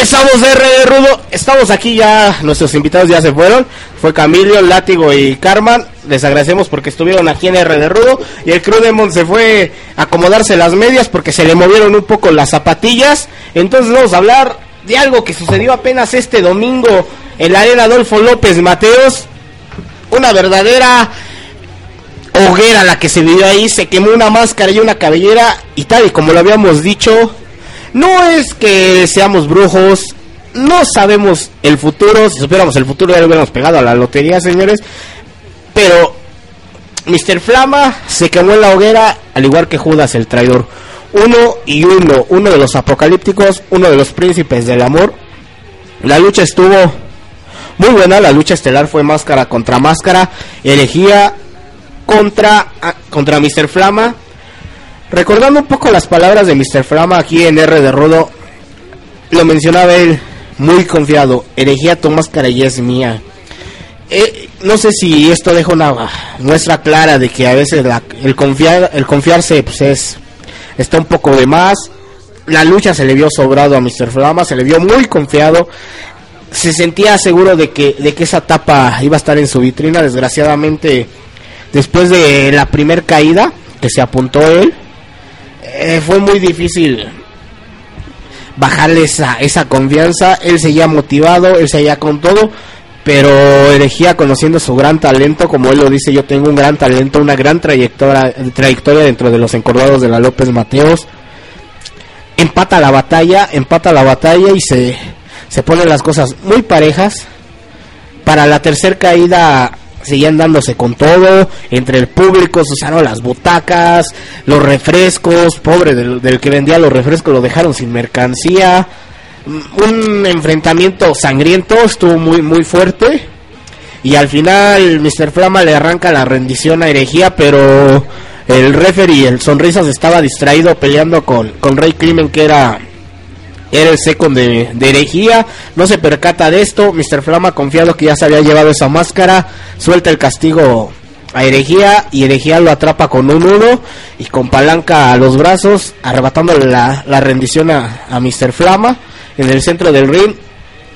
Regresamos de RD Rudo. Estamos aquí ya, nuestros invitados ya se fueron. Fue Camilio, Látigo y Carmen. Les agradecemos porque estuvieron aquí en RD Rudo. Y el Crew Demon se fue a acomodarse las medias porque se le movieron un poco las zapatillas. Entonces vamos a hablar de algo que sucedió apenas este domingo en la arena Adolfo López Mateos. Una verdadera hoguera la que se vivió ahí. Se quemó una máscara y una cabellera. Y tal y como lo habíamos dicho, no es que seamos brujos, no sabemos el futuro, si supiéramos el futuro ya lo hubiéramos pegado a la lotería, señores. Pero Mr. Flama se quemó en la hoguera, al igual que Judas el traidor. Uno y uno, uno de los apocalípticos, uno de los príncipes del amor. La lucha estuvo muy buena, la lucha estelar fue máscara contra máscara, elegía contra, ah, contra Mr. Flama Recordando un poco las palabras de Mr. Flama aquí en R de Rodo, lo mencionaba él, muy confiado, herejía tu máscara y es mía. Eh, no sé si esto deja una muestra clara de que a veces el, confiar, el confiarse pues es, está un poco de más. La lucha se le vio sobrado a Mr. Flama, se le vio muy confiado. Se sentía seguro de que, de que esa tapa iba a estar en su vitrina. Desgraciadamente, después de la primer caída que se apuntó él, eh, fue muy difícil bajarle esa, esa confianza. Él seguía motivado, él seguía con todo, pero elegía conociendo su gran talento, como él lo dice, yo tengo un gran talento, una gran trayectoria, trayectoria dentro de los encordados de la López Mateos. Empata la batalla, empata la batalla y se, se ponen las cosas muy parejas. Para la tercera caída seguían dándose con todo, entre el público se usaron las butacas, los refrescos, pobre del, que vendía los refrescos lo dejaron sin mercancía, un enfrentamiento sangriento, estuvo muy muy fuerte y al final Mr. Flama le arranca la rendición a herejía, pero el referee, el sonrisas estaba distraído peleando con, con Rey Crimen que era era el second de, herejía, no se percata de esto, Mr. Flama confiado que ya se había llevado esa máscara, suelta el castigo a herejía y herejía lo atrapa con un nudo y con palanca a los brazos, arrebatándole la, la rendición a, a Mr. Flama en el centro del ring,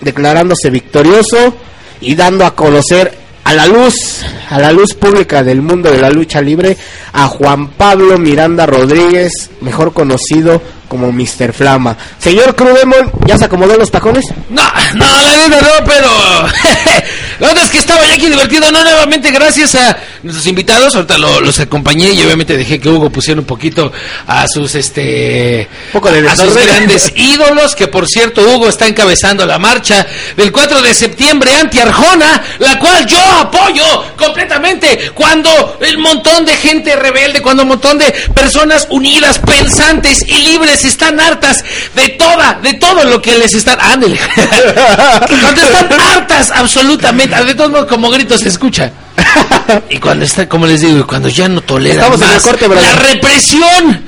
declarándose victorioso y dando a conocer a la luz, a la luz pública del mundo de la lucha libre, a Juan Pablo Miranda Rodríguez, mejor conocido como Mr. Flama. Señor Crudemon, ¿ya se acomodó los tacones? No, no, la neta no, pero... la verdad es que estaba ya aquí divertido, no, nuevamente gracias a nuestros invitados, ahorita los acompañé y obviamente dejé que Hugo pusiera un poquito a sus, este... poco de a sus grandes ídolos, que por cierto Hugo está encabezando la marcha del 4 de septiembre anti-Arjona, la cual yo apoyo completamente cuando el montón de gente rebelde, cuando un montón de personas unidas, pensantes y libres están hartas de toda, de todo lo que les están. Ándale. cuando están hartas, absolutamente. De todos modos, como gritos se escucha. y cuando está, como les digo, cuando ya no toleran más la represión,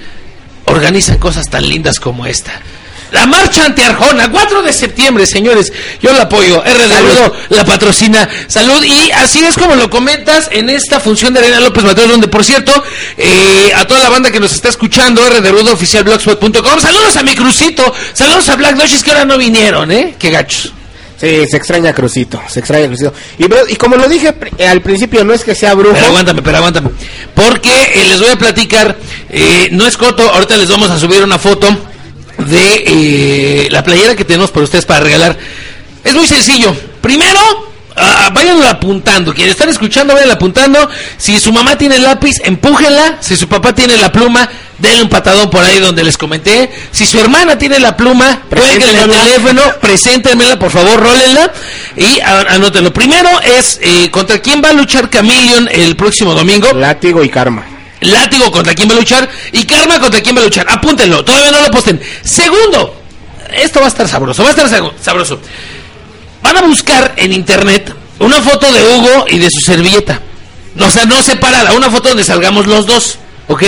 organizan cosas tan lindas como esta. La marcha ante Arjona, 4 de septiembre, señores. Yo la apoyo. RD la patrocina. Salud. Y así es como lo comentas en esta función de Arena López Mateo, donde por cierto, eh, a toda la banda que nos está escuchando, Rudo Oficial Blogspot.com. Saludos a mi Crucito. Saludos a Black Noches que ahora no vinieron, ¿eh? Qué gachos. Sí, se extraña Crucito, se extraña Crucito. Y, como lo dije al principio, no es que sea brujo. Pero aguántame, pero aguántame. Porque eh, les voy a platicar, eh, no es coto, ahorita les vamos a subir una foto de eh, la playera que tenemos para ustedes para regalar. Es muy sencillo. Primero, uh, vayan apuntando. Quienes están escuchando, vayan apuntando. Si su mamá tiene el lápiz, empújenla. Si su papá tiene la pluma, denle un patadón por ahí donde les comenté. Si su hermana tiene la pluma, cuélguenle el teléfono, preséntenmela, por favor, rólenla y anótenlo. Primero es eh, contra quién va a luchar Camillion el próximo domingo. Látigo y Karma. Látigo contra quién va a luchar y Karma contra quién va a luchar. Apúntenlo, todavía no lo posten. Segundo, esto va a estar sabroso, va a estar sabroso. Van a buscar en internet una foto de Hugo y de su servilleta. O sea, no separada, una foto donde salgamos los dos, ¿ok?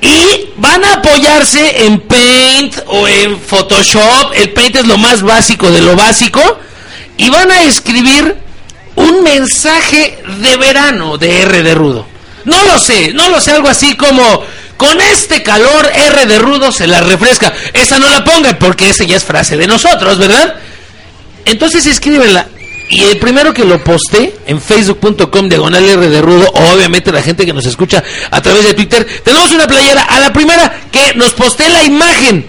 Y van a apoyarse en Paint o en Photoshop. El Paint es lo más básico de lo básico. Y van a escribir un mensaje de verano de R de Rudo. No lo sé, no lo sé, algo así como Con este calor, R de rudo se la refresca. Esa no la pongan porque esa ya es frase de nosotros, ¿verdad? Entonces escríbenla. Y el primero que lo posté en facebook.com diagonal R de Rudo, obviamente la gente que nos escucha a través de Twitter, tenemos una playera a la primera que nos posté la imagen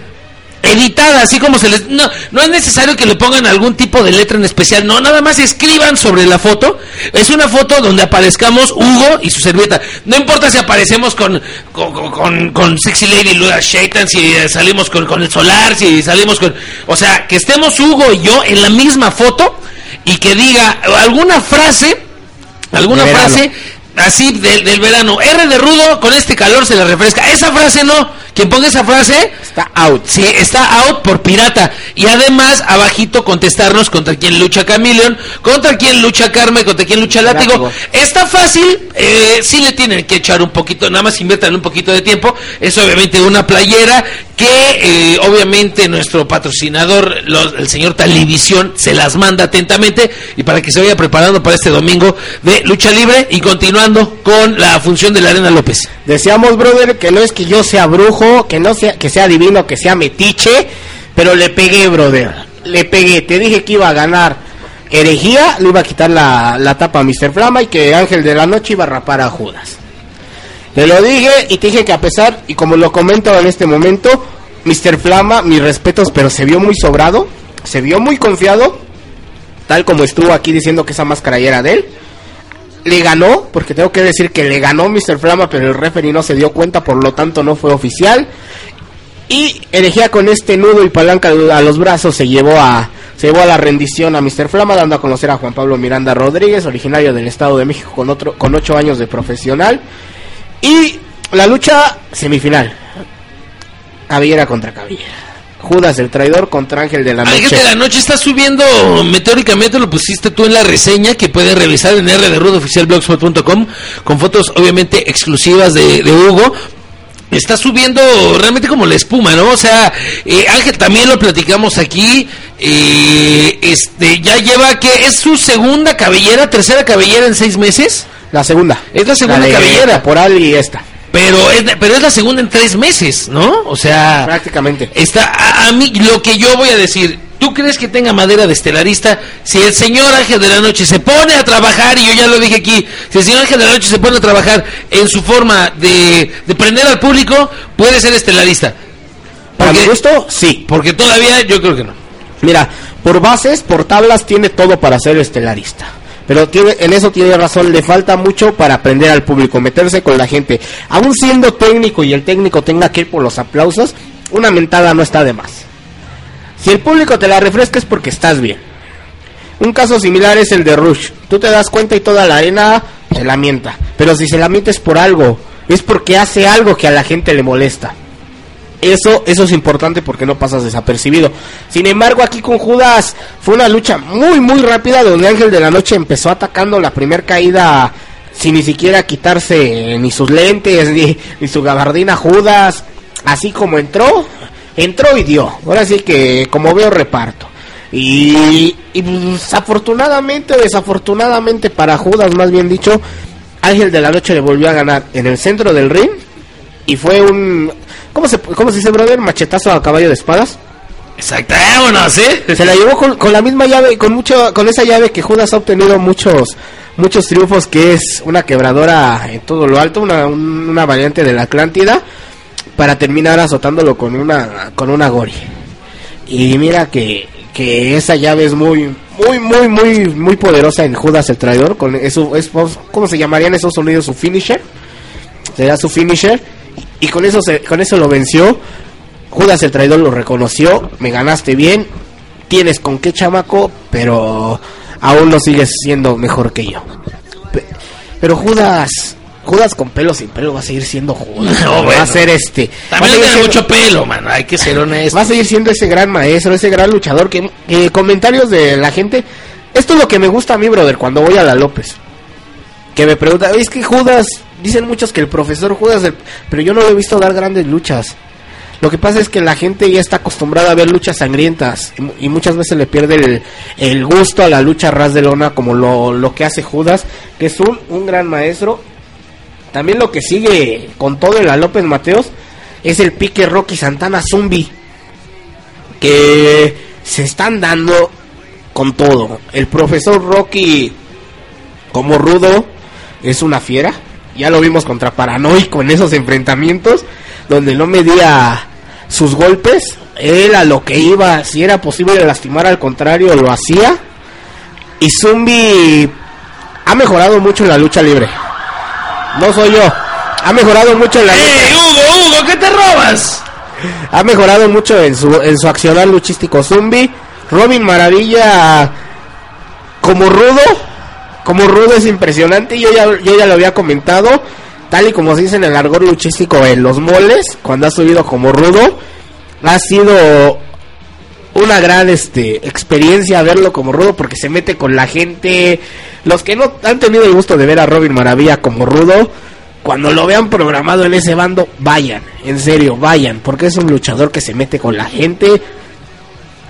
editada, así como se les... No, no es necesario que le pongan algún tipo de letra en especial, no, nada más escriban sobre la foto. Es una foto donde aparezcamos Hugo y su servieta. No importa si aparecemos con, con, con, Sexy Lady Luda Shaitan, si salimos con, con el solar, si salimos con... O sea, que estemos Hugo y yo en la misma foto y que diga alguna frase, alguna De frase así del, del verano. R de rudo, con este calor se le refresca. Esa frase no. Quien ponga esa frase Está out. Sí, está out por pirata. Y además, abajito contestarnos contra quién lucha Camilion, contra quién lucha Carmen, contra quién lucha Látigo. Látigo. Está fácil, eh, sí le tienen que echar un poquito, nada más inviertan un poquito de tiempo. Es obviamente una playera que eh, obviamente nuestro patrocinador, los- el señor Televisión, se las manda atentamente y para que se vaya preparando para este domingo de lucha libre y continuando con la función de la Arena López. Decíamos, brother, que no es que yo sea brujo, que no sea, que sea divino, que sea metiche, pero le pegué, brother. Le pegué. Te dije que iba a ganar herejía, le iba a quitar la, la tapa a Mr. Flama y que Ángel de la Noche iba a rapar a Judas. Te lo dije y te dije que a pesar, y como lo comento en este momento, Mr. Flama, mis respetos, pero se vio muy sobrado, se vio muy confiado, tal como estuvo aquí diciendo que esa máscara ya era de él le ganó, porque tengo que decir que le ganó Mr. Flama, pero el referee no se dio cuenta, por lo tanto no fue oficial. Y herejía con este nudo y palanca a los brazos se llevó a se llevó a la rendición a Mr. Flama, dando a conocer a Juan Pablo Miranda Rodríguez, originario del Estado de México con otro con ocho años de profesional. Y la lucha semifinal. Cabellera contra cabellera. Judas el traidor contra Ángel de la Ángel Noche. de la Noche está subiendo meteóricamente, lo pusiste tú en la reseña que pueden revisar en R de Rudo Oficial Blogspot.com con fotos obviamente exclusivas de, de Hugo. Está subiendo realmente como la espuma, ¿no? O sea, eh, Ángel también lo platicamos aquí. eh, este ya lleva que es su segunda cabellera, tercera cabellera en seis meses. La segunda. Es la segunda de cabellera. Caporal y esta. Pero es, pero es la segunda en tres meses, ¿no? O sea, Prácticamente. Está, a, a mí, lo que yo voy a decir, ¿tú crees que tenga madera de estelarista? Si el señor Ángel de la Noche se pone a trabajar, y yo ya lo dije aquí, si el señor Ángel de la Noche se pone a trabajar en su forma de, de prender al público, puede ser estelarista. Para mi Porque, gusto, sí. porque todavía yo creo que no. Mira, por bases, por tablas, tiene todo para ser estelarista. Pero tiene, en eso tiene razón, le falta mucho para aprender al público, meterse con la gente. Aún siendo técnico y el técnico tenga que ir por los aplausos, una mentada no está de más. Si el público te la refresca es porque estás bien. Un caso similar es el de Rush. Tú te das cuenta y toda la arena se lamenta. Pero si se lamenta es por algo. Es porque hace algo que a la gente le molesta. Eso, eso es importante porque no pasas desapercibido. Sin embargo, aquí con Judas fue una lucha muy, muy rápida donde Ángel de la Noche empezó atacando la primera caída sin ni siquiera quitarse ni sus lentes ni, su gabardina Judas. Así como entró, entró y dio. Ahora sí que como veo reparto. Y, y pues, afortunadamente o desafortunadamente para Judas, más bien dicho, Ángel de la Noche le volvió a ganar en el centro del ring y fue un ¿cómo se cómo se dice brother? machetazo a caballo de espadas. Exacto, vámonos, ¿eh? Se la llevó con, con la misma llave, con mucho con esa llave que Judas ha obtenido muchos muchos triunfos que es una quebradora en todo lo alto, una, un- una variante de la Atlántida para terminar azotándolo con una con una gori. Y mira que que esa llave es muy muy muy muy muy poderosa en Judas el traidor con eso es cómo se llamarían esos sonidos su finisher será su finisher y con eso se, con eso lo venció Judas el traidor lo reconoció me ganaste bien tienes con qué chamaco pero aún no sigues siendo mejor que yo Pe- pero Judas Judas con pelo sin pelo va a seguir siendo Judas No, va a ser este También tiene siendo- mucho pelo, mano, hay que ser honesto. va a seguir siendo ese gran maestro, ese gran luchador que, que comentarios de la gente. Esto es lo que me gusta a mí, brother, cuando voy a la López. Que me pregunta, es que Judas, dicen muchos que el profesor Judas, pero yo no lo he visto dar grandes luchas. Lo que pasa es que la gente ya está acostumbrada a ver luchas sangrientas y, mu- y muchas veces le pierde el, el gusto a la lucha ras de lona como lo, lo que hace Judas, que es un, un gran maestro también lo que sigue con todo en la López Mateos es el pique Rocky Santana Zumbi. Que se están dando con todo. El profesor Rocky, como rudo, es una fiera. Ya lo vimos contra Paranoico en esos enfrentamientos, donde no medía sus golpes. Él a lo que iba, si era posible lastimar al contrario, lo hacía. Y Zumbi ha mejorado mucho en la lucha libre. No soy yo. Ha mejorado mucho en la lucha. ¡Eh, Hugo, Hugo, qué te robas! Ha mejorado mucho en su, en su accionar luchístico Zumbi. Robin Maravilla como rudo. Como rudo es impresionante. Yo ya, yo ya lo había comentado. Tal y como se dice en el argor luchístico en los moles. Cuando ha subido como rudo. Ha sido una gran este experiencia verlo como rudo porque se mete con la gente. Los que no han tenido el gusto de ver a Robin Maravilla como rudo, cuando lo vean programado en ese bando, vayan, en serio, vayan, porque es un luchador que se mete con la gente,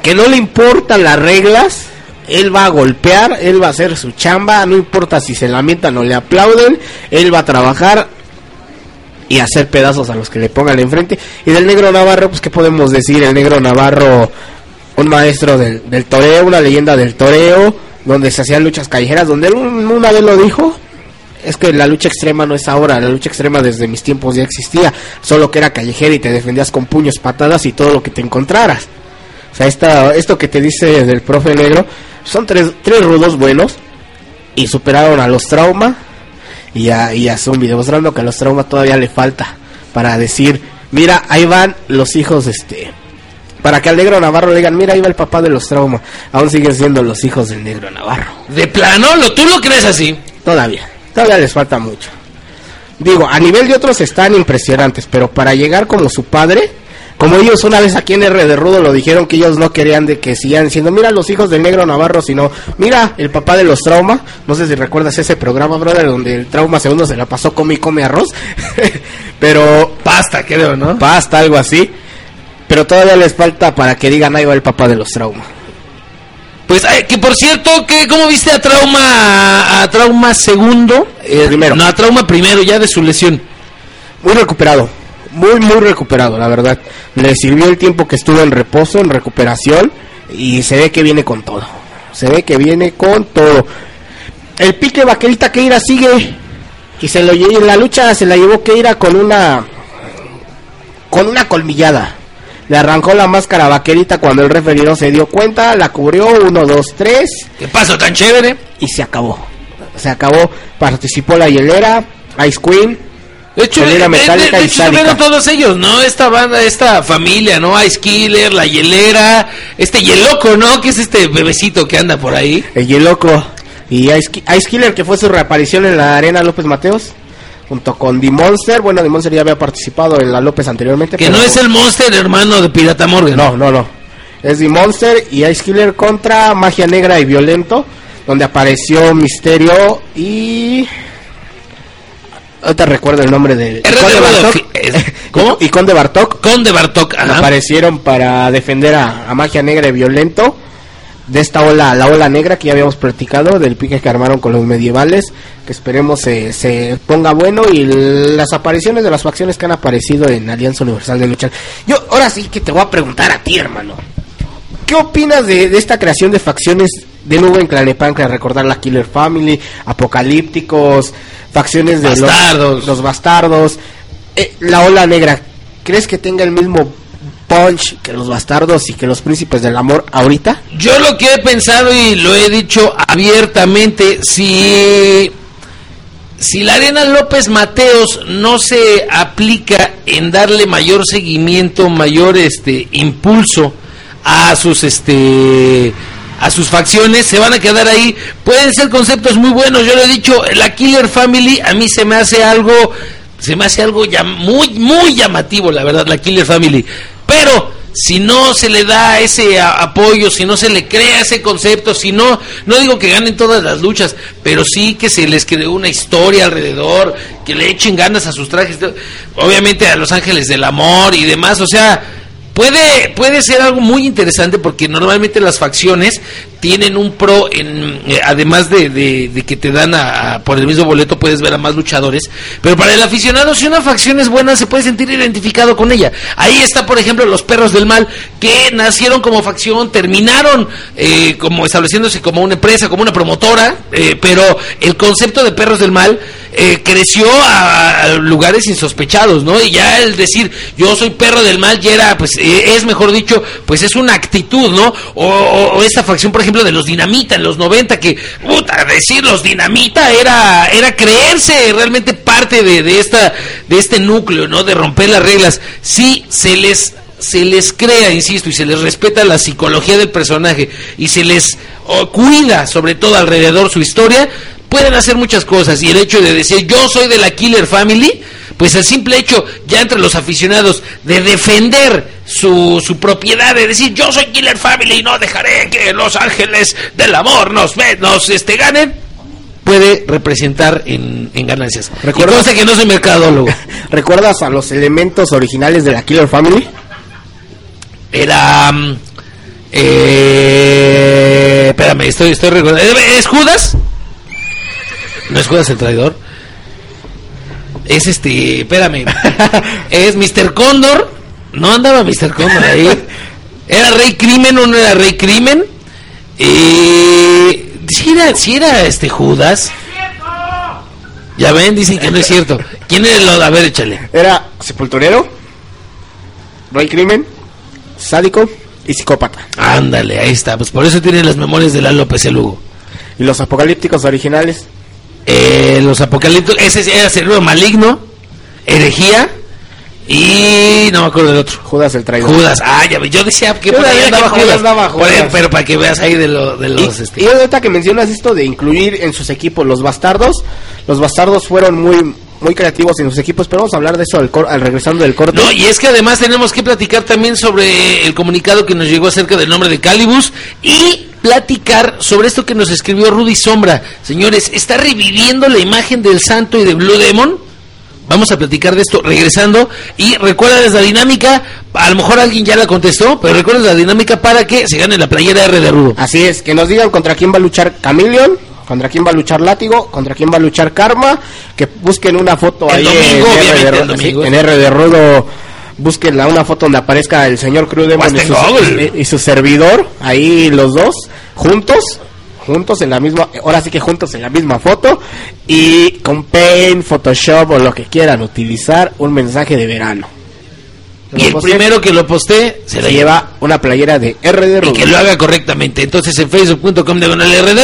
que no le importan las reglas, él va a golpear, él va a hacer su chamba, no importa si se lamentan o le aplauden, él va a trabajar y hacer pedazos a los que le pongan enfrente. Y del negro Navarro, pues qué podemos decir, el negro Navarro, un maestro del, del toreo, una leyenda del toreo, donde se hacían luchas callejeras, donde él un- una vez lo dijo, es que la lucha extrema no es ahora, la lucha extrema desde mis tiempos ya existía, solo que era callejera y te defendías con puños, patadas y todo lo que te encontraras. O sea, esta, esto que te dice del profe negro, son tres, tres rudos buenos y superaron a los trauma y a, y a Zombie, demostrando que a los trauma todavía le falta para decir, mira, ahí van los hijos, este, para que al negro Navarro le digan, mira, ahí va el papá de los trauma, aún siguen siendo los hijos del negro Navarro. De plano, ¿lo, ¿tú lo crees así? Todavía, todavía les falta mucho. Digo, a nivel de otros están impresionantes, pero para llegar como su padre, como ellos una vez aquí en R de Rudo lo dijeron que ellos no querían de que sigan diciendo, mira los hijos del negro Navarro, sino, mira el papá de los trauma. No sé si recuerdas ese programa, brother, donde el trauma segundo se la pasó come y come arroz. pero Pasta, creo, ¿no? pasta, algo así. Pero todavía les falta para que digan, ahí va el papá de los trauma. Pues, ay, que por cierto, que ¿cómo viste a Trauma, a Trauma segundo? Eh, primero. No, a Trauma primero, ya de su lesión. Muy recuperado, muy, muy recuperado, la verdad. Le sirvió el tiempo que estuvo en reposo, en recuperación, y se ve que viene con todo. Se ve que viene con todo. El pique vaquerita Keira sigue, y se lo en la lucha se la llevó Keira con una, con una colmillada. Le arrancó la máscara vaquerita cuando el referido se dio cuenta, la cubrió, uno, dos, tres, ¿Qué pasó tan chévere? y se acabó. Se acabó, participó la hielera, Ice Queen, De hecho, de- de- hecho, todos ellos, ¿no? Esta banda, esta familia, ¿no? Ice Killer, la hielera, este Yeloco, ¿no? Que es este bebecito que anda por ahí. El Yeloco y Ice, Ice Killer, que fue su reaparición en la Arena López Mateos, junto con The Monster. Bueno, The Monster ya había participado en la López anteriormente. Que pero- no es el monster hermano de Pirata Morgan. No, no, no. Es The Monster y Ice Killer contra Magia Negra y Violento, donde apareció Misterio y... Ahorita recuerdo el nombre de... Conde Bartok. ¿cómo? Y Conde Bartok. Conde Bartok, ajá. aparecieron para defender a, a Magia Negra y Violento de esta ola, la ola negra que ya habíamos platicado, del pique que armaron con los medievales, que esperemos se, se ponga bueno y las apariciones de las facciones que han aparecido en Alianza Universal de Lucha. Yo ahora sí que te voy a preguntar a ti, hermano. ¿Qué opinas de, de esta creación de facciones de nuevo en Clanepancra? Recordar la Killer Family, Apocalípticos, facciones de los- Bastardos. los, bastardos, eh, la ola negra. ¿Crees que tenga el mismo punch que los bastardos y que los príncipes del amor ahorita? Yo lo que he pensado y lo he dicho abiertamente, si, si la Arena López Mateos no se aplica en darle mayor seguimiento, mayor este impulso a sus este a sus facciones, se van a quedar ahí. Pueden ser conceptos muy buenos. Yo lo he dicho, la Killer Family a mí se me hace algo se me hace algo muy muy llamativo, la verdad, la Killer Family. Pero si no se le da ese apoyo, si no se le crea ese concepto, si no, no digo que ganen todas las luchas, pero sí que se les cree una historia alrededor, que le echen ganas a sus trajes, obviamente a los ángeles del amor y demás, o sea, puede, puede ser algo muy interesante porque normalmente las facciones tienen un pro, en, eh, además de, de- que te dan a, a- por el mismo boleto, puedes ver a más luchadores. Pero para el aficionado, si una facción es buena, se puede sentir identificado con ella. Ahí está, por ejemplo, los perros del mal, que nacieron como facción, terminaron eh, como estableciéndose como una empresa, como una promotora, eh, pero el concepto de perros del mal eh, creció a, lugares insospechados, ¿no? Y ya el decir yo soy perro del mal ya era, pues eh, es mejor dicho, pues es una actitud, ¿no? O esta facción, por ejemplo, de los dinamita en los 90, que, puta, decir los dinamita era, era creerse realmente parte de, de esta, de este núcleo, ¿no? De romper las reglas. Sí, se les se les crea, insisto, y se les respeta la psicología del personaje y se les oh, cuida sobre todo alrededor su historia, pueden hacer muchas cosas. Y el hecho de decir yo soy de la Killer Family, pues el simple hecho ya entre los aficionados de defender su, su propiedad, de decir yo soy Killer Family y no dejaré que los ángeles del amor nos, ve- nos este, ganen, puede representar en, en ganancias. ¿Recuerdas? Y que no soy mercadólogo. ¿Recuerdas a los elementos originales de la Killer Family? Era. mm, eh, espérame, estoy, estoy recordando. ¿Eh, ¿Es Judas? No es Judas el traidor. Es este. Espérame. es Mr. Cóndor. No andaba Mr. Cóndor ahí. ¿Era Rey Crimen o no era Rey Crimen? Eh, si era, si era este Judas. Ya ven, dicen que no es cierto. ¿Quién es lo? A ver, échale. Era sepulturero, rey crimen, sádico y psicópata. Ándale, ahí está. Pues por eso tiene las memorias de la López el Hugo. Y los apocalípticos originales, Eh, los apocaliptos, ese era cerebro maligno, herejía y no me acuerdo del otro. Judas el traidor. Judas, ah, ya yo decía que Yo por ahí andaba por Judas. andaba Por ahí, Judas. pero para que veas ahí de, lo, de Y, los... este, y ahorita que mencionas esto de incluir en sus equipos los bastardos, los bastardos fueron muy muy creativos en sus equipos, pero vamos a hablar de eso al, cor- al regresando del corte. No, y es que además tenemos que platicar también sobre el comunicado que nos llegó acerca del nombre de Calibus y platicar sobre esto que nos escribió Rudy Sombra. Señores, está reviviendo la imagen del santo y de Blue Demon. Vamos a platicar de esto regresando. Y recuerda la dinámica, a lo mejor alguien ya la contestó, pero recuerda la dinámica para que se gane la playera R de Rudo. Así es, que nos digan contra quién va a luchar Chameleon, contra quién va a luchar Látigo, contra quién va a luchar Karma, que busquen una foto El ahí domingo, en, R de el Rudo, domingo. sí, en R de Rudo. Busquen la- una foto donde aparezca el señor Crudemon y, su- y su servidor, ahí los dos, juntos, juntos en la misma, ahora sí que juntos en la misma foto, y con Paint, Photoshop o lo que quieran utilizar, un mensaje de verano. Y el primero que lo postee se se lleva. una playera de R de Y Rudo. que lo haga correctamente. Entonces en facebook.com de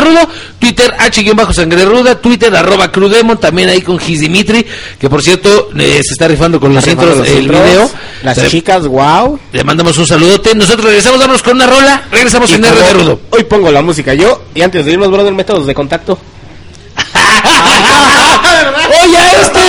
Rudo, Twitter H-Sangre Ruda, Twitter arroba Crudemon, también ahí con Gis Dimitri, que por cierto eh, se está rifando con los Rifando intros los el intros, video. Las Le- chicas, wow. Le mandamos un saludote. Nosotros regresamos, vamos con una rola. Regresamos en R de Rudo. Hoy pongo la música yo y antes de irnos, brother, métodos de contacto. Oye, este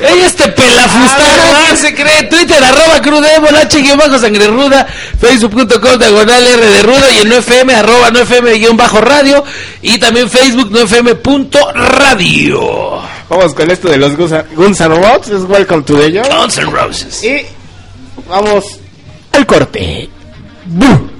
Oye, este pelafustán se cree Twitter arroba crudemon h bajo sangre ruda facebook.com diagonal r de rudo y en no fm arroba no fm guion bajo radio y también facebook no fm punto radio. Vamos con esto de los Guns Guns N' Roses, es Welcome to the Show. Guns N' Roses. Y vamos al corte. Welcome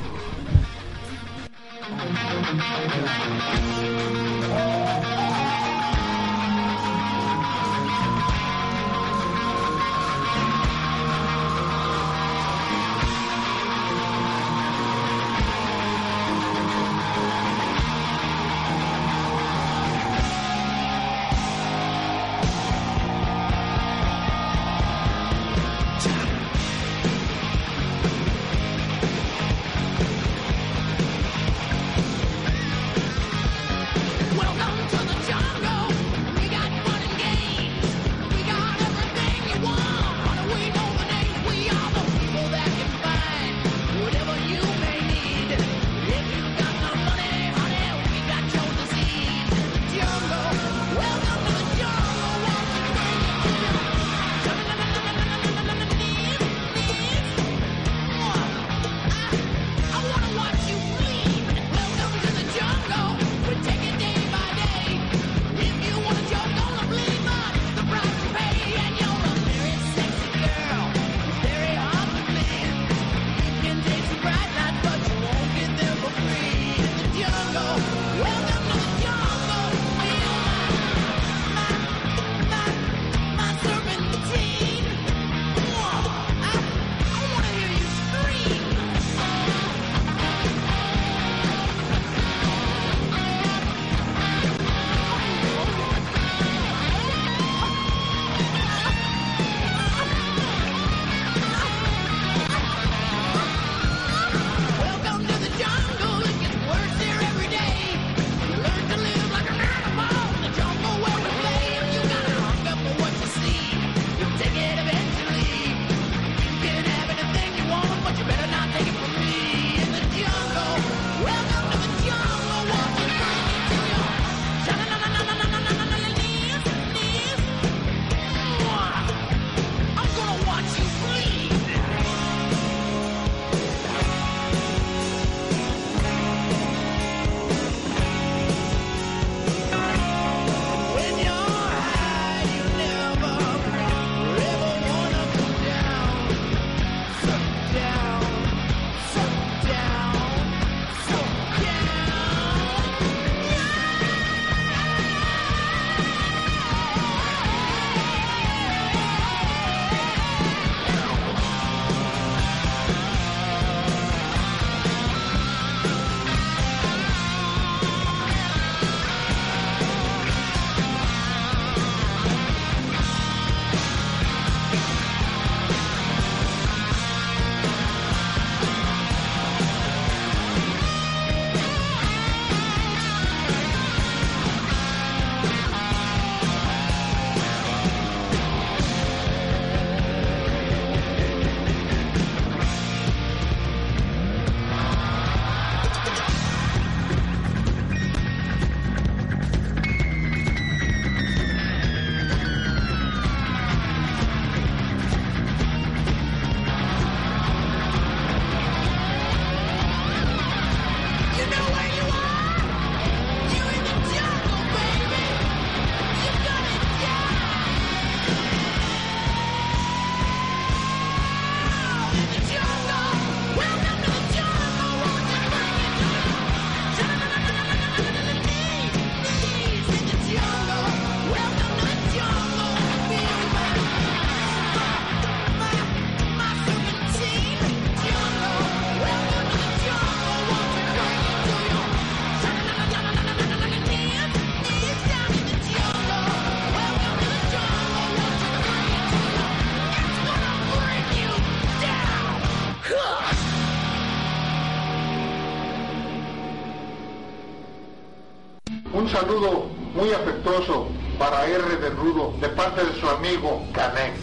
saludo muy afectuoso para R de Rudo de parte de su amigo Canek.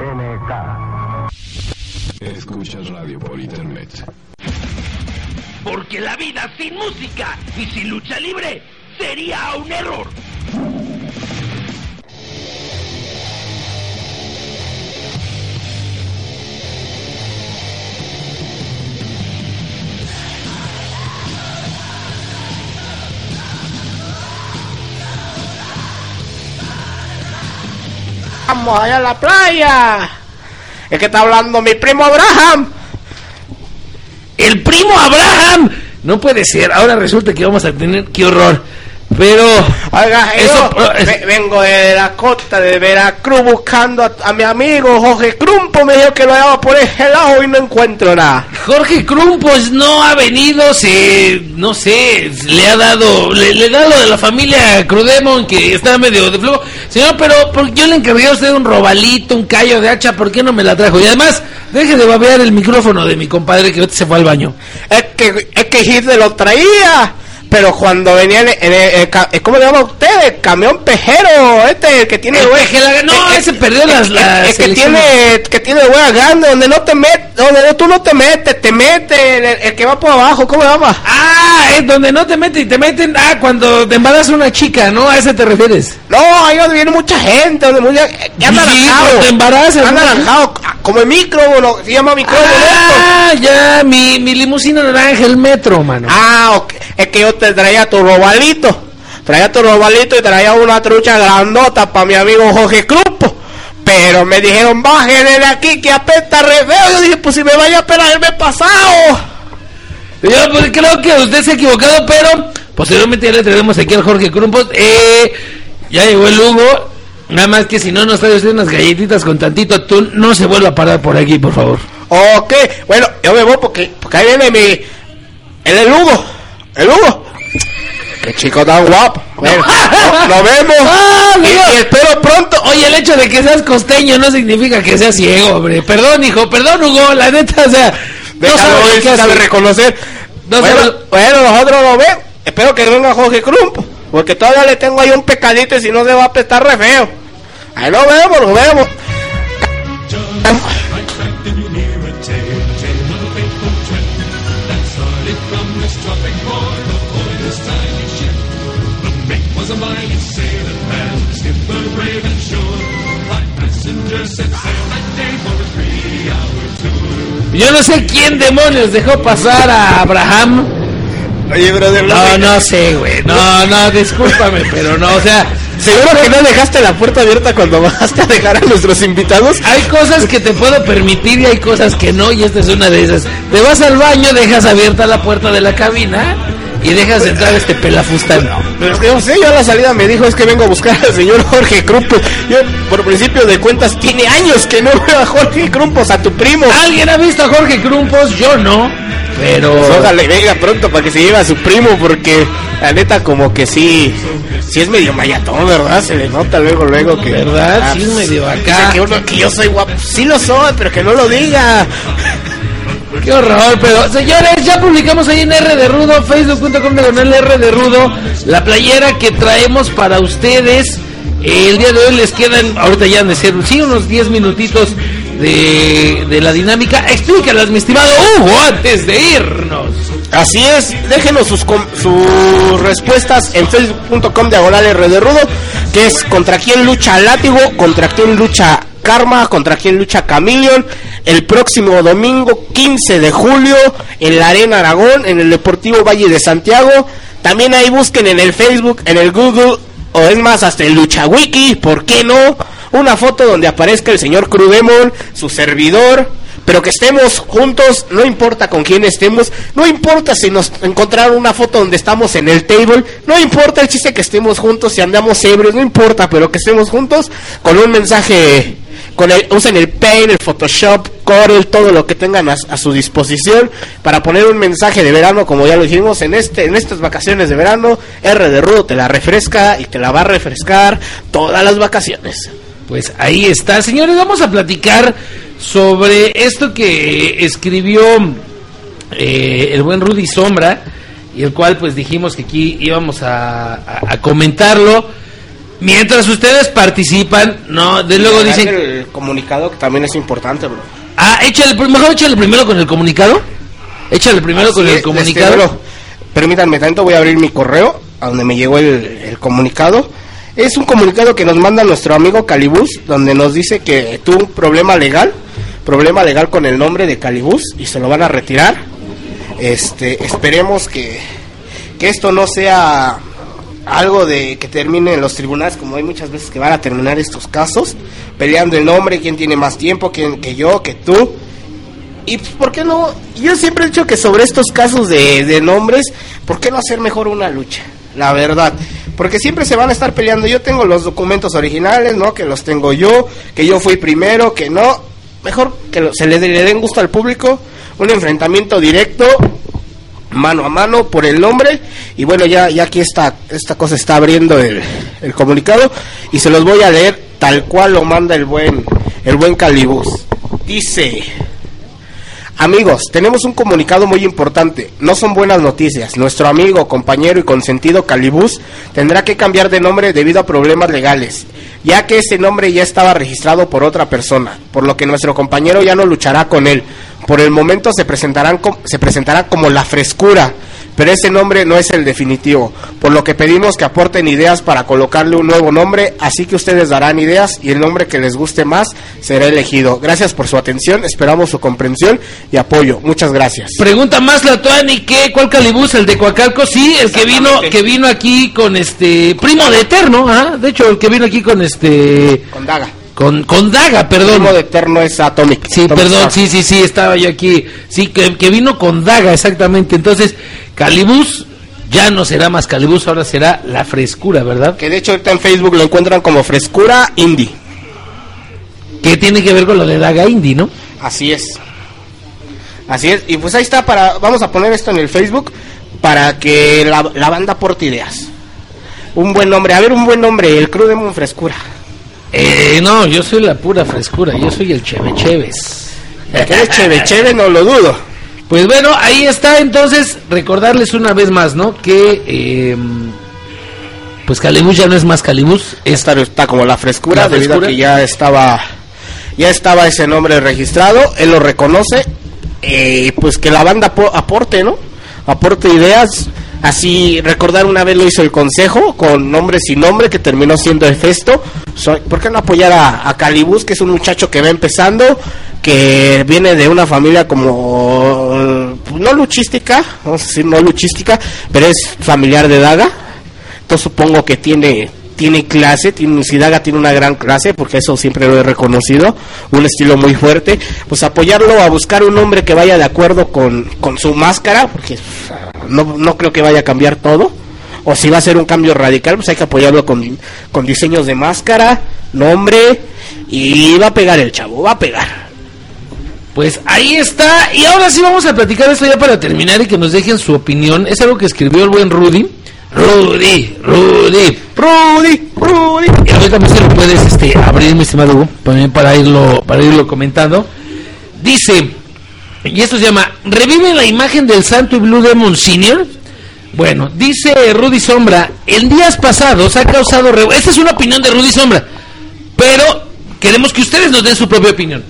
XENK. Escuchas radio por internet. Porque la vida sin música y sin lucha libre sería un error. Vamos allá a la playa. Es que está hablando mi primo Abraham. El primo Abraham. No puede ser. Ahora resulta que vamos a tener. ¡Qué horror! Pero. Oiga, Eso- yo vengo de la costa de Veracruz buscando a, a mi amigo Jorge Crumpo. Me dijo que lo hallaba por ese lado y no encuentro nada. Jorge Krum, pues no ha venido, se, no sé, le ha dado, le, le da lo de la familia Crudemon que está medio de flujo. Señor, pero por- yo le encargué a usted un robalito, un callo de hacha, ¿por qué no me la trajo? Y además, deje de babear el micrófono de mi compadre que ahorita se fue al baño. Es que, es que Hitler lo traía. Pero cuando venía en el, en el- el ca- ¿cómo le llama usted? El camión pejero, este, el que tiene El hue- pejela- no, ese perdió las- el- las el que tiene, que tiene hueá grande, donde no te metes, donde no- tú no te metes, te mete el, que va por abajo, ¿cómo se llama? Ah, es donde no te meten y te meten, ah, cuando te embarazas una chica, ¿no? A ese te refieres. No, ahí donde viene mucha gente, donde mucha, que anda Sí, naranjado. cuando te embarazas, Anda ¿no? naranjado, ah, como el micro, ¿no? se llama micro. Ah, ya, mi, mi limusina naranja, el metro, mano. Ah, ok. es que yo te traía tu robalito. Traía tu robalito y traía una trucha grandota para mi amigo Jorge Crumpo. Pero me dijeron, bájale de aquí que apesta re feo. Yo dije, pues si me vaya a esperar el mes pasado. Yo pues, creo que usted se ha equivocado, pero posteriormente ya le traemos aquí al Jorge Crumpos. Eh, ya llegó el Hugo. Nada más que si no nos trae usted unas galletitas con tantito atún, no se vuelva a parar por aquí, por favor. Ok, bueno, yo me voy porque, porque ahí viene mi... El, el Hugo. El Hugo. Qué chico tan guapo. Bueno, no- nos vemos. Ah, y, espero pronto. Oye, el hecho de que seas costeño no significa que seas ciego, hombre. Perdón, hijo, perdón, Hugo, la neta, o sea, no Déjalo, sabe qué sabe reconocer. No bueno, sabe- bueno, nosotros lo vemos. Espero que venga Jorge Crumpo. Porque todavía le tengo ahí un pecadito y si no se va a prestar re feo. Ahí lo vemos, lo vemos. Yo no sé quién demonios dejó pasar a Abraham. Oye, brother, No, no sé, güey. No, no, discúlpame, pero no, o sea, ¿Seguro que no dejaste la puerta abierta cuando bajaste a dejar a nuestros invitados? hay cosas que te puedo permitir y hay cosas que no, y esta es una de esas. Te vas al baño, dejas abierta la puerta de la cabina y dejas entrar este pelafustán. Yo sé, yo a la salida me dijo, es que vengo a buscar al señor Jorge Crumpos. Yo, por principio de cuentas, tiene años que no veo a Jorge Crumpos, a tu primo. ¿Alguien ha visto a Jorge Crumpos? Yo no, pero... Pues ojalá venga pronto para que se lleve a su primo, porque la neta como que sí, sí es medio mayatón, ¿verdad? Se le nota luego, luego que... ¿Verdad? Sí es medio acá. dice Que, uno, que yo soy guapo, sí lo soy, pero que no lo diga. Qué horror, pero señores, ya publicamos ahí en R de Rudo, facebook.com diagonal R de Rudo, la playera que traemos para ustedes. El día de hoy les quedan, ahorita ya han de ser, sí, unos 10 minutitos de, de la dinámica. Explícalas, mi estimado Hugo, antes de irnos. Así es, déjenos sus, sus respuestas en facebook.com diagonal R de Rudo, que es contra quién lucha Látigo, contra quién lucha Karma, contra quién lucha Camilion, el próximo domingo 15 de julio en la Arena Aragón, en el Deportivo Valle de Santiago. También ahí busquen en el Facebook, en el Google, o es más, hasta el Lucha Wiki, ¿por qué no? Una foto donde aparezca el señor Crudemon, su servidor, pero que estemos juntos, no importa con quién estemos, no importa si nos encontraron una foto donde estamos en el table, no importa el chiste que estemos juntos, si andamos ebrios, no importa, pero que estemos juntos con un mensaje, con el, usen el Paint, el Photoshop, Corel, todo lo que tengan a, a su disposición para poner un mensaje de verano, como ya lo dijimos, en este, en estas vacaciones de verano, R de Rudo te la refresca y te la va a refrescar todas las vacaciones. Pues ahí está, señores, vamos a platicar sobre esto que escribió eh, el buen Rudy Sombra, y el cual pues dijimos que aquí íbamos a, a- a comentarlo. Mientras ustedes participan, no, de luego dicen, El comunicado que también es importante, bro. ah, échale, mejor échale primero con el comunicado. Échale primero Así con el es, comunicado. este, bro, permítanme tanto, voy a abrir mi correo, a donde me llegó el, el comunicado. Es un comunicado que nos manda nuestro amigo Calibus, donde nos dice que tuvo un problema legal, problema legal con el nombre de Calibus, y se lo van a retirar. Este, esperemos que, que esto no sea algo de que termine en los tribunales, como hay muchas veces que van a terminar estos casos, peleando el nombre, quién tiene más tiempo, quién que yo, que tú. Y pues, ¿por qué no? Yo siempre he dicho que sobre estos casos de, de nombres, ¿por qué no hacer mejor una lucha? La verdad. Porque siempre se van a estar peleando. Yo tengo los documentos originales, ¿no? Que los tengo yo, que yo fui primero, que no. Mejor que lo- se le, den gusto al público. Un enfrentamiento directo, mano a mano, por el nombre. Y bueno, ya, ya aquí esta, esta cosa está abriendo el, el comunicado. Y se los voy a leer tal cual lo manda el buen, el buen Calibus. Dice... Amigos, tenemos un comunicado muy importante. No son buenas noticias. Nuestro amigo, compañero y consentido Calibus tendrá que cambiar de nombre debido a problemas legales, ya que ese nombre ya estaba registrado por otra persona, por lo que nuestro compañero ya no luchará con él. Por el momento se presentarán com- se presentará como la frescura, pero ese nombre no es el definitivo, por lo que pedimos que aporten ideas para colocarle un nuevo nombre, así que ustedes darán ideas y el nombre que les guste más será elegido. Gracias por su atención, esperamos su comprensión y apoyo. Muchas gracias. Pregunta más la Tuani, ¿qué? ¿Cuál Calibus? ¿El de Coacalco? Sí, el que vino, que vino aquí con este primo de Eterno, ¿ah? De hecho, el que vino aquí con este Con Daga. Con con Daga, El perdón. primo de Eterno es Atomic. Sí, Atomic perdón, Star. sí, sí, sí, estaba yo aquí. Sí, que, que vino con Daga, exactamente. Entonces, Calibus ya no será más Calibus, ahora será la frescura, ¿verdad? Que de hecho ahorita en Facebook lo encuentran como Frescura Indie. Que tiene que ver con lo de Daga Indie, ¿no? Así es. Así es. Y pues ahí está para vamos a poner esto en el Facebook para que la, la banda aporte ideas. Un buen nombre, a ver un buen nombre, el Crew Demon Frescura. Eh, no, yo soy la pura frescura, yo soy el Cheve Cheves. Eres cheve cheve, no lo dudo. Pues bueno, ahí está entonces recordarles una vez más, ¿no? Que eh, pues Calibus ya no es más Calibus, es Esta está como la frescura, La debido frescura. a que ya estaba ya estaba ese nombre registrado, él lo reconoce eh, pues que la banda apo- aporte, ¿no? Aporte ideas. Así recordar una vez lo hizo el consejo con nombre sin nombre que terminó siendo Hefesto. Soy- ¿Por qué no apoyar a, Calibus, que es un muchacho que va empezando, que viene de una familia como eh, no luchística, vamos a decir no luchística, pero es familiar de Daga. Entonces supongo que tiene tiene clase, tiene, si Daga tiene una gran clase, porque eso siempre lo he reconocido, un estilo muy fuerte, pues apoyarlo a buscar un hombre que vaya de acuerdo con, con su máscara, porque no, no creo que vaya a cambiar todo, o si va a ser un cambio radical, pues hay que apoyarlo con, con diseños de máscara, nombre, y va a pegar el chavo, va a pegar. Pues ahí está. Y ahora sí vamos a platicar esto ya para terminar y que nos dejen su opinión. Es algo que escribió el buen Rudy. Rudy, Rudy. Rudy, Rudy. Y ahorita también se lo puedes este, abrir, mi estimado Hugo, también para irlo, para irlo comentando. Dice, y esto se llama, ¿revive la imagen del Santo y Blue Demon Senior? Bueno, dice Rudy Sombra, en días pasados ha causado... revu- Esta es una opinión de Rudy Sombra, pero queremos que ustedes nos den su propia opinión.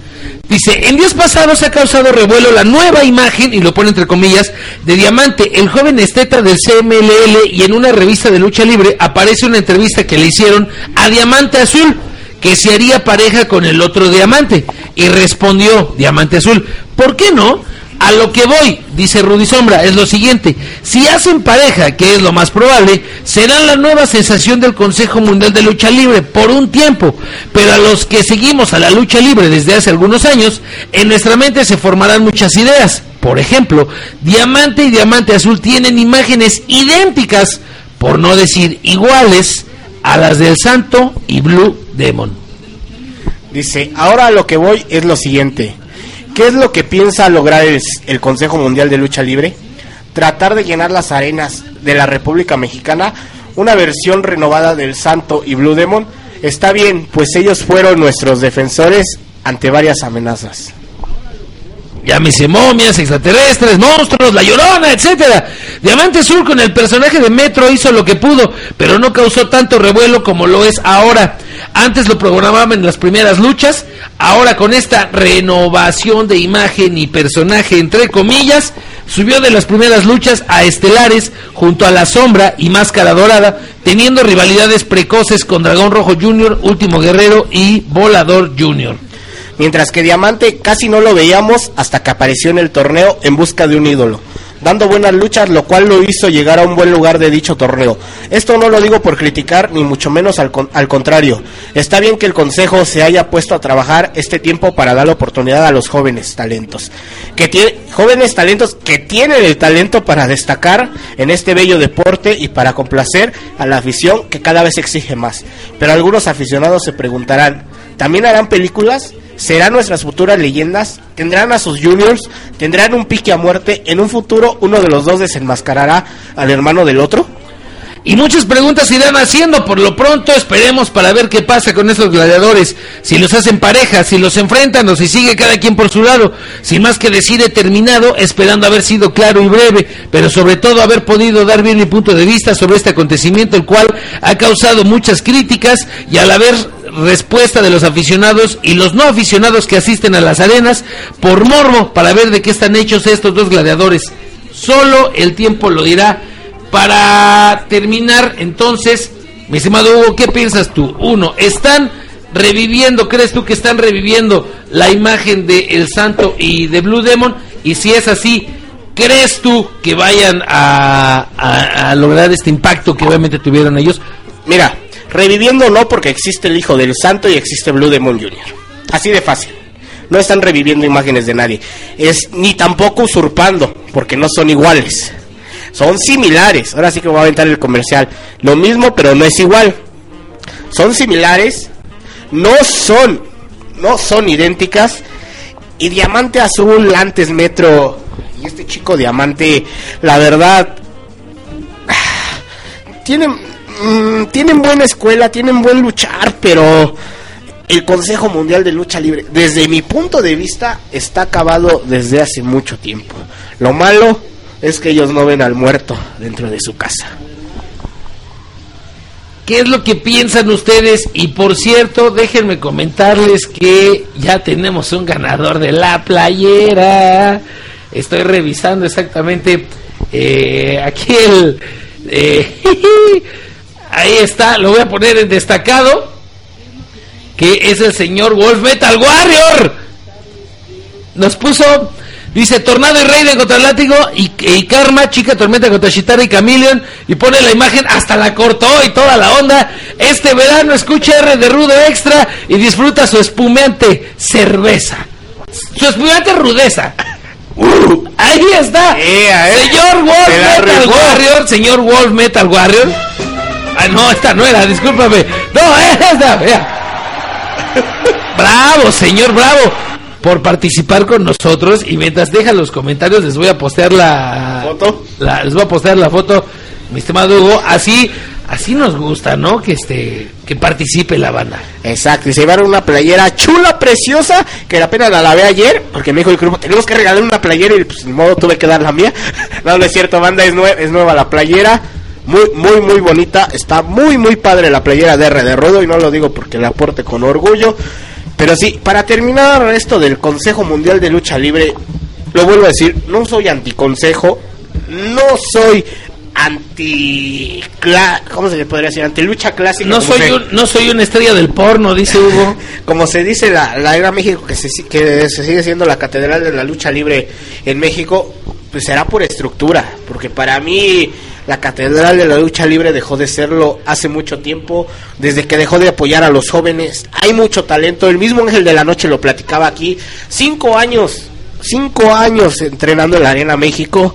Dice, en días pasados ha causado revuelo la nueva imagen, y lo pone entre comillas, de Diamante, el joven esteta del CMLL, y en una revista de lucha libre aparece una entrevista que le hicieron a Diamante Azul, que se haría pareja con el otro Diamante. Y respondió Diamante Azul, ¿por qué no? A lo que voy, dice Rudy Sombra, es lo siguiente. Si hacen pareja, que es lo más probable, serán la nueva sensación del Consejo Mundial de Lucha Libre por un tiempo. Pero a los que seguimos a la lucha libre desde hace algunos años, en nuestra mente se formarán muchas ideas. Por ejemplo, Diamante y Diamante Azul tienen imágenes idénticas, por no decir iguales, a las del Santo y Blue Demon. Dice, ahora lo que voy es lo siguiente. ¿Qué es lo que piensa lograr el, el Consejo Mundial de Lucha Libre? Tratar de llenar las arenas de la República Mexicana, una versión renovada del Santo y Blue Demon. Está bien, pues ellos fueron nuestros defensores ante varias amenazas. Llámese momias, extraterrestres, monstruos, la llorona, etcétera. Diamante Sur con el personaje de Metro hizo lo que pudo, pero no causó tanto revuelo como lo es ahora. Antes lo programaban en las primeras luchas, ahora con esta renovación de imagen y personaje entre comillas, subió de las primeras luchas a estelares junto a La Sombra y Máscara Dorada, teniendo rivalidades precoces con Dragón Rojo Jr., Último Guerrero y Volador Jr. Mientras que Diamante casi no lo veíamos hasta que apareció en el torneo en busca de un ídolo, dando buenas luchas, lo cual lo hizo llegar a un buen lugar de dicho torneo. Esto no lo digo por criticar, ni mucho menos al, con- al contrario. Está bien que el Consejo se haya puesto a trabajar este tiempo para dar la oportunidad a los jóvenes talentos. Que jóvenes talentos que tienen el talento para destacar en este bello deporte y para complacer a la afición que cada vez exige más. Pero algunos aficionados se preguntarán, ¿también harán películas? ¿Serán nuestras futuras leyendas? ¿Tendrán a sus juniors? ¿Tendrán un pique a muerte? ¿En un futuro uno de los dos desenmascarará al hermano del otro? Y muchas preguntas se irán haciendo. Por lo pronto esperemos para ver qué pasa con estos gladiadores. Si los hacen pareja, si los enfrentan o si sigue cada quien por su lado. Sin más que decir, he terminado esperando haber sido claro y breve, pero sobre todo haber podido dar bien mi punto de vista sobre este acontecimiento, el cual ha causado muchas críticas y al haber respuesta de los aficionados y los no aficionados que asisten a las arenas por morbo para ver de qué están hechos estos dos gladiadores. Solo el tiempo lo dirá. Para terminar, entonces, mi estimado Hugo, ¿qué piensas tú? Uno, ¿están reviviendo, crees tú que están reviviendo la imagen de El Santo y de Blue Demon? Y si es así, ¿crees tú que vayan a, lograr este impacto que obviamente tuvieron ellos? Mira, reviviendo no porque existe el Hijo del Santo y existe Blue Demon Jr. Así de fácil. No están reviviendo imágenes de nadie. Es ni tampoco usurpando, porque no son iguales. Son similares. Ahora sí que voy a aventar el comercial. Lo mismo, pero no es igual. Son similares. No son. No son idénticas. Y Diamante Azul, antes Metro. Y este chico Diamante, la verdad, tienen mm, tienen buena escuela, tienen buen luchar, pero el Consejo Mundial de Lucha Libre, desde mi punto de vista, está acabado desde hace mucho tiempo. Lo malo es que ellos no ven al muerto dentro de su casa. ¿Qué es lo que piensan ustedes? Y por cierto, déjenme comentarles que ya tenemos un ganador de la playera. Estoy revisando exactamente eh, aquí el... eh, ahí está, lo voy a poner en destacado. Que es el señor Wolf Metal Warrior. Nos puso... Dice Tornado y Raiden contra el látigo y, y Karma, Chica Tormenta contra Shitara y Chameleon y pone la imagen, hasta la cortó y toda la onda. Este verano escucha R de Rudo Extra y disfruta su espumante cerveza. Su espumante rudeza. Uh, ahí está. Eh. Señor Wolf Metal. Warrior, señor Wolf Metal Warrior. Ah, no, esta no era, discúlpame. No, esta, vea. Bravo, señor, bravo. Por participar con nosotros y mientras dejan los comentarios les voy a postear la ¿Foto? la- les voy a postear la foto, mi estimado Hugo, así así nos gusta, ¿no? Que este que participe la banda. Exacto, y se llevaron una playera chula, preciosa, que apenas la lavé ayer, porque me dijo el grupo, tenemos que regalar una playera y pues ni modo tuve que dar la mía. no, no es cierto, banda, es, nue- es nueva la playera. Muy, muy, muy bonita. Está muy, muy padre la playera de R de Rudo y no lo digo porque la aporte con orgullo. Pero sí, para terminar esto del Consejo Mundial de Lucha Libre, lo vuelvo a decir, no soy anticonsejo, no soy anti... ¿Cómo se le podría decir? Anti lucha clásica. No soy se- un, no soy una estrella del porno, dice Hugo. como se dice la, la Era México que se, que se sigue siendo la catedral de la lucha libre en México, pues será por estructura, porque para mí la catedral de la lucha libre dejó de serlo hace mucho tiempo, desde que dejó de apoyar a los jóvenes, hay mucho talento, el mismo Ángel de la Noche lo platicaba aquí, cinco años, cinco años entrenando en la Arena México,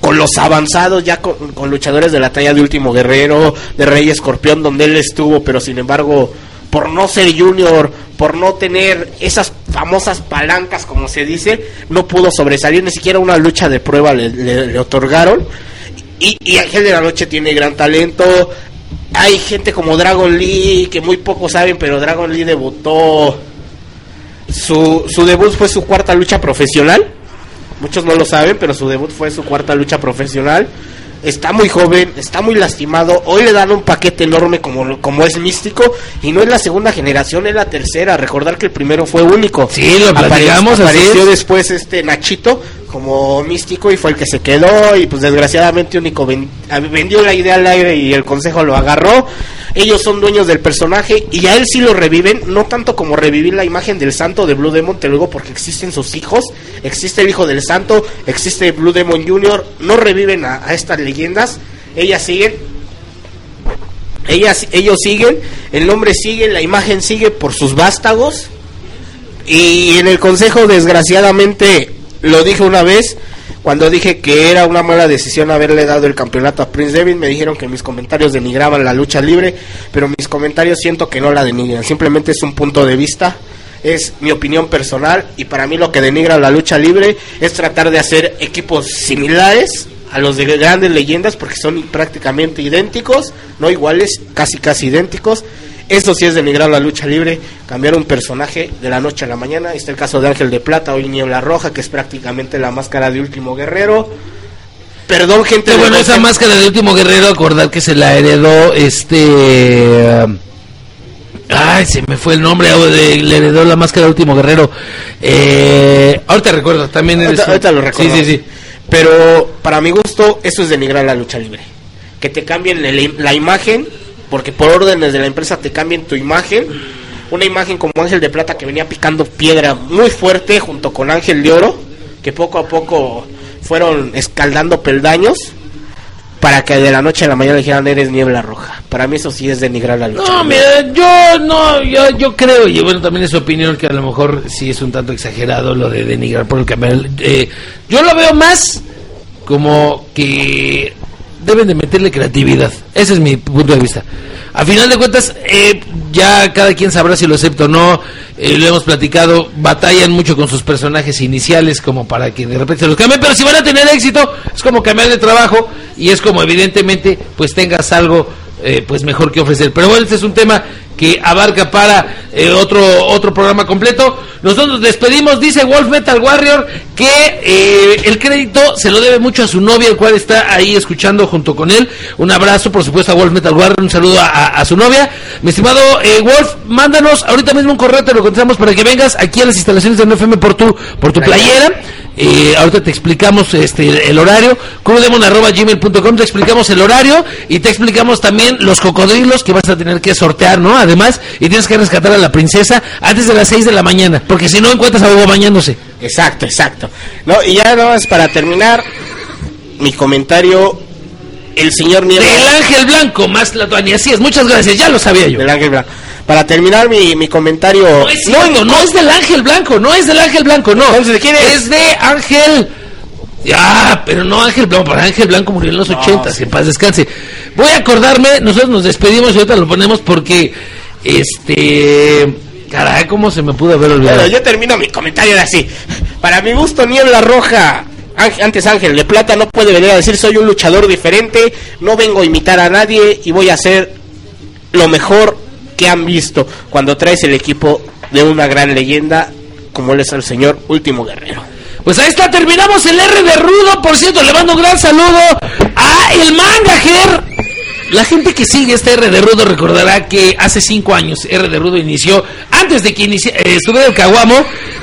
con los avanzados, ya con, luchadores de la talla de Último Guerrero, de Rey Escorpión, donde él estuvo, pero sin embargo, por no ser junior, por no tener esas famosas palancas, como se dice, no pudo sobresalir, ni siquiera una lucha de prueba le- le otorgaron. Y, y Ángel de la Noche tiene gran talento. Hay gente como Dragon Lee, que muy pocos saben, pero Dragon Lee debutó. Su, su debut fue su cuarta lucha profesional Muchos no lo saben, pero su debut fue su cuarta lucha profesional. Está muy joven, está muy lastimado. Hoy le dan un paquete enorme como, como es místico. Y no es la segunda generación, es la tercera. Recordar que el primero fue único. Sí, lo platicamos, Apareció es. después este Nachito como místico y fue el que se quedó. Y pues desgraciadamente único ven- vendió la idea al aire y el consejo lo agarró. Ellos son dueños del personaje y a él sí lo reviven, no tanto como revivir la imagen del santo de Blue Demon, te lo digo porque existen sus hijos, existe el hijo del santo, existe Blue Demon Jr., no reviven a, a estas leyendas, ellas siguen, ellas, ellos siguen, el nombre sigue, la imagen sigue por sus vástagos y en el consejo desgraciadamente lo dije una vez, cuando dije que era una mala decisión haberle dado el campeonato a Prince Devin, me dijeron que mis comentarios denigraban la lucha libre, pero mis comentarios siento que no la denigran, simplemente es un punto de vista, es mi opinión personal y para mí lo que denigra la lucha libre es tratar de hacer equipos similares a los de grandes leyendas porque son prácticamente idénticos, no iguales, casi casi idénticos. Eso sí es denigrar la lucha libre, cambiar un personaje de la noche a la mañana. Está el caso de Ángel de Plata, hoy Niebla Roja, que es prácticamente la máscara de Último Guerrero. Perdón, gente. Bueno, esa máscara de último guerrero, acordar que se la heredó este. Ay, se me fue el nombre, ah, de, le heredó la máscara de último guerrero. Eh, ahorita recuerdo, también eres Ahorita, lo recuerdo. Sí, sí, sí. Pero para mi gusto, eso es denigrar la lucha libre. Que te cambien el- la imagen, porque por órdenes de la empresa te cambien tu imagen. Una imagen como Ángel de Plata que venía picando piedra muy fuerte junto con Ángel de Oro, que poco a poco fueron escaldando peldaños para que de la noche a la mañana dijeran eres niebla roja. Para mí eso sí es denigrar la lucha. No, mira, yo no, yo, yo creo, y bueno, también es su opinión que a lo mejor sí es un tanto exagerado lo de denigrar por el campeonato. Eh, yo lo veo más como que deben de meterle creatividad. Ese es mi punto de vista. A final de cuentas, eh, ya cada quien sabrá si lo acepta o no. Eh, lo hemos platicado, batallan mucho con sus personajes iniciales como para que de repente se los cambien, pero si van a tener éxito, es como cambiar de trabajo y es como evidentemente pues tengas algo eh, pues mejor que ofrecer. Pero bueno, este es un tema que abarca para eh, otro otro programa completo. Nosotros nos despedimos, dice Wolf Metal Warrior, que eh, el crédito se lo debe mucho a su novia, el cual está ahí escuchando junto con él. Un abrazo, por supuesto, a Wolf Metal Warrior, un saludo a, a- a su novia. Mi estimado eh, Wolf, mándanos ahorita mismo un correo, te lo contestamos para que vengas aquí a las instalaciones de NFM por tu, por tu playera. Eh, ahorita te explicamos este el horario, crudemon.gmail.com, te explicamos el horario y te explicamos también los cocodrilos que vas a tener que sortear, ¿no? Además, y tienes que rescatar a la princesa antes de las 6 de la mañana, porque si no encuentras a Hugo bañándose. Exacto, exacto. No, y ya nada más para terminar mi comentario, el señor Niebla. Del Ángel Blanco, más la así es, muchas gracias, ya lo sabía yo. Del Ángel Blanco. Para terminar mi, mi comentario. No es cierto, no, es del Ángel Blanco, no es del Ángel Blanco, no. Entonces, ¿de quién es? Es de Ángel. Ya, pero no Ángel Blanco, para Ángel Blanco murió en los ochentas, que en paz descanse. Voy a acordarme, nosotros nos despedimos y ahorita lo ponemos porque, este, caray, cómo se me pudo haber olvidado. Bueno, yo termino mi comentario de así. Para mi gusto, Niebla Roja. Ángel- Antes Ángel de Plata no puede venir a decir soy un luchador diferente, no vengo a imitar a nadie y voy a hacer lo mejor que han visto cuando traes el equipo de una gran leyenda como él es el señor Último Guerrero. Pues ahí está, terminamos el R de Rudo. Por cierto, le mando un gran saludo a el Mangajer. La gente que sigue este R de Rudo recordará que hace cinco años R de Rudo inició, antes de que inicie, eh, estuviera el Caguamo,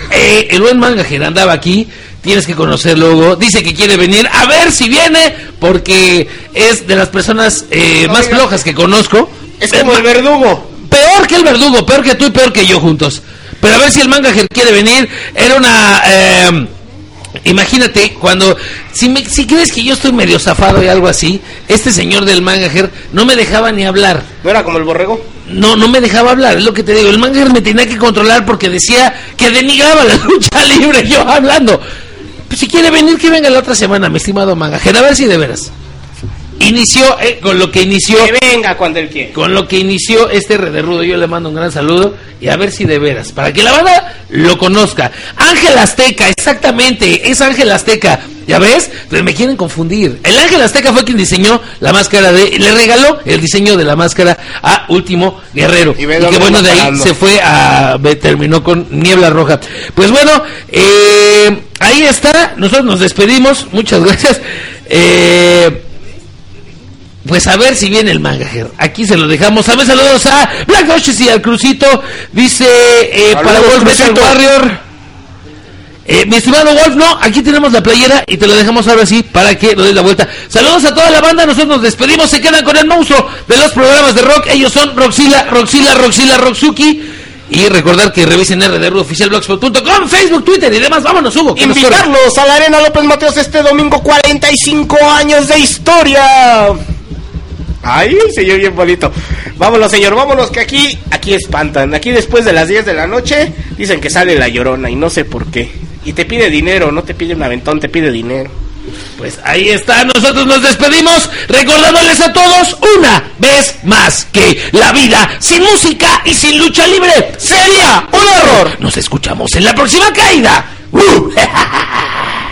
eh, el buen Mangajer andaba aquí. Tienes que conocerlo. Dice que quiere venir a ver si viene, porque es de las personas eh, más flojas que conozco. Es como el verdugo. Peor que el verdugo, peor que tú y peor que yo juntos. Pero a ver si el Mangajer quiere venir. Era una. eh, imagínate, cuando. Si, me- si crees que yo estoy medio zafado y algo así, este señor del Mangajer no me dejaba ni hablar. ¿No era como el borrego? No, no me dejaba hablar, es lo que te digo. El Mangajer me tenía que controlar porque decía que denigraba la lucha libre yo hablando. Pues si quiere venir, que venga la otra semana, mi estimado Mangajer. A ver si de veras. Inició, eh, con lo que inició Que venga cuando él quiera. con lo que inició este Rudo, yo le mando un gran saludo y a ver si de veras, para que la banda lo conozca. Ángel Azteca, exactamente, es Ángel Azteca. ¿Ya ves? Pero me quieren confundir. El Ángel Azteca fue quien diseñó la máscara de... Le regaló el diseño de la máscara a Último Guerrero. Y Y, que bueno, de ahí parando. se fue a... terminó con Niebla Roja. Pues bueno, eh, ahí está. Nosotros nos despedimos. Muchas gracias. Eh, pues a ver si viene el mangajer. Aquí se lo dejamos. A ver, saludos a Black Noches y al Crucito. Dice eh, para Wolf Metal. Warrior. Eh, mi estimado Wolf, no, aquí tenemos la playera y te lo dejamos ahora sí para que lo des la vuelta. Saludos a toda la banda, nosotros nos despedimos, se quedan con el monstruo de los programas de rock. Ellos son Roxila, Roxila, Roxila, Roxuki. Y recordar que revisen rdruoficialblogspot.com, Facebook, Twitter y demás. Vámonos, Hugo. Invitarlos a la Arena López Mateos este domingo, 45 años de historia. Ay, señor, bien bonito. Vámonos, señor, vámonos, que aquí, aquí espantan. Aquí después de las 10 de la noche dicen que sale la llorona y no sé por qué. Y te pide dinero, no te pide un aventón, te pide dinero. Pues ahí está, nosotros nos despedimos recordándoles a todos una vez más que la vida sin música y sin lucha libre sería un error. Nos escuchamos en la próxima caída. ¡Uh!